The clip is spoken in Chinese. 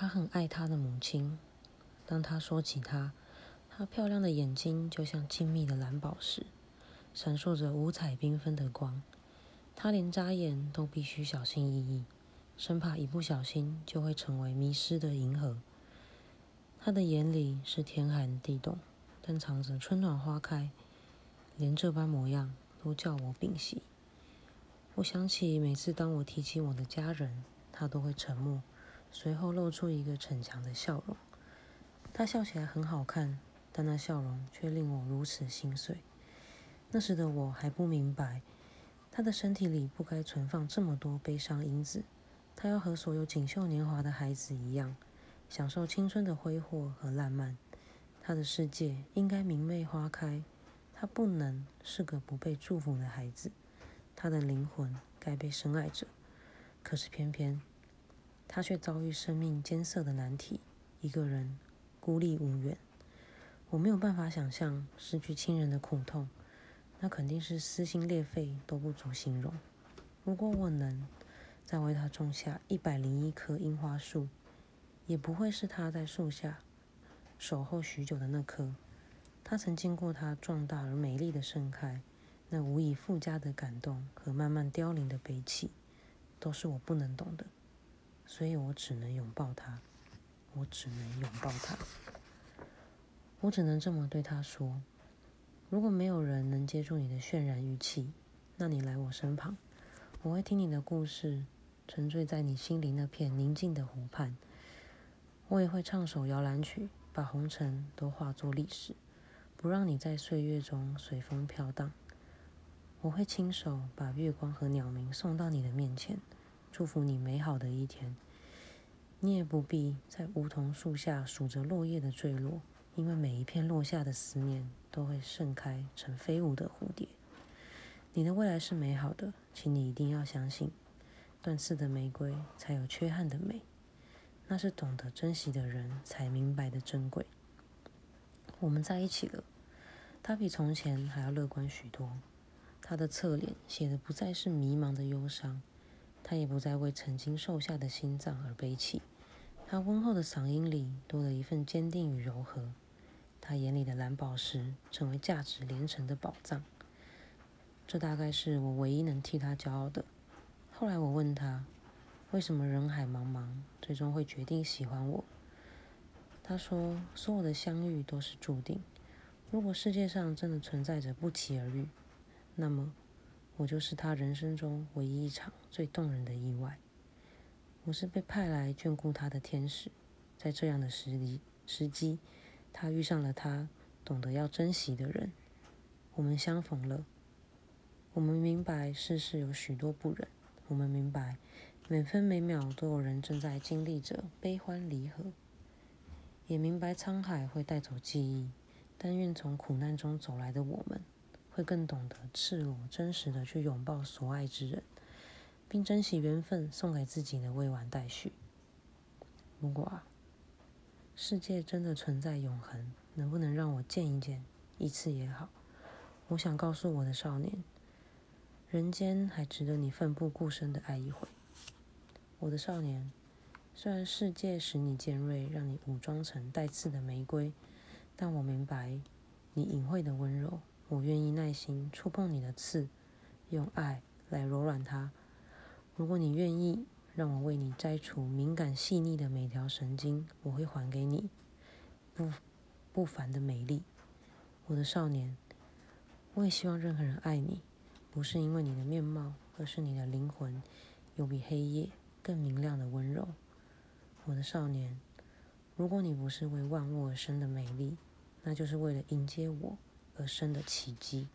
他很爱他的母亲。当他说起她，她漂亮的眼睛就像精密的蓝宝石，闪烁着五彩缤纷的光。他连眨眼都必须小心翼翼，生怕一不小心就会成为迷失的银河。他的眼里是天寒地冻，但藏着春暖花开。连这般模样都叫我屏息。我想起每次当我提起我的家人，他都会沉默，随后露出一个逞强的笑容。他笑起来很好看，但那笑容却令我如此心碎。那时的我还不明白，他的身体里不该存放这么多悲伤因子。他要和所有锦绣年华的孩子一样，享受青春的挥霍和烂漫。他的世界应该明媚花开，他不能是个不被祝福的孩子。他的灵魂该被深爱着，可是偏偏他却遭遇生命艰涩的难题，一个人。孤立无援，我没有办法想象失去亲人的苦痛，那肯定是撕心裂肺都不足形容。如果我能再为他种下一百零一棵樱花树，也不会是他在树下守候许久的那棵。他曾经过它壮大而美丽的盛开，那无以复加的感动和慢慢凋零的悲戚，都是我不能懂的，所以我只能拥抱他。我只能拥抱他，我只能这么对他说：如果没有人能接住你的渲染语气，那你来我身旁，我会听你的故事，沉醉在你心里那片宁静的湖畔。我也会唱首摇篮曲，把红尘都化作历史，不让你在岁月中随风飘荡。我会亲手把月光和鸟鸣送到你的面前，祝福你美好的一天。你也不必在梧桐树下数着落叶的坠落，因为每一片落下的思念都会盛开成飞舞的蝴蝶。你的未来是美好的，请你一定要相信，断刺的玫瑰才有缺憾的美，那是懂得珍惜的人才明白的珍贵。我们在一起了，他比从前还要乐观许多，他的侧脸写的不再是迷茫的忧伤。他也不再为曾经瘦下的心脏而悲泣，他温厚的嗓音里多了一份坚定与柔和，他眼里的蓝宝石成为价值连城的宝藏。这大概是我唯一能替他骄傲的。后来我问他，为什么人海茫茫，最终会决定喜欢我？他说，所有的相遇都是注定。如果世界上真的存在着不期而遇，那么。我就是他人生中唯一一场最动人的意外。我是被派来眷顾他的天使，在这样的时机时机，他遇上了他懂得要珍惜的人。我们相逢了。我们明白世事有许多不忍，我们明白每分每秒都有人正在经历着悲欢离合，也明白沧海会带走记忆。但愿从苦难中走来的我们。会更懂得赤裸、真实的去拥抱所爱之人，并珍惜缘分送给自己的未完待续。如果啊，世界真的存在永恒，能不能让我见一见一次也好？我想告诉我的少年，人间还值得你奋不顾身的爱一回。我的少年，虽然世界使你尖锐，让你武装成带刺的玫瑰，但我明白你隐晦的温柔。我愿意耐心触碰你的刺，用爱来柔软它。如果你愿意让我为你摘除敏感细腻的每条神经，我会还给你不不凡的美丽，我的少年。我也希望任何人爱你，不是因为你的面貌，而是你的灵魂有比黑夜更明亮的温柔，我的少年。如果你不是为万物而生的美丽，那就是为了迎接我。而生的奇迹。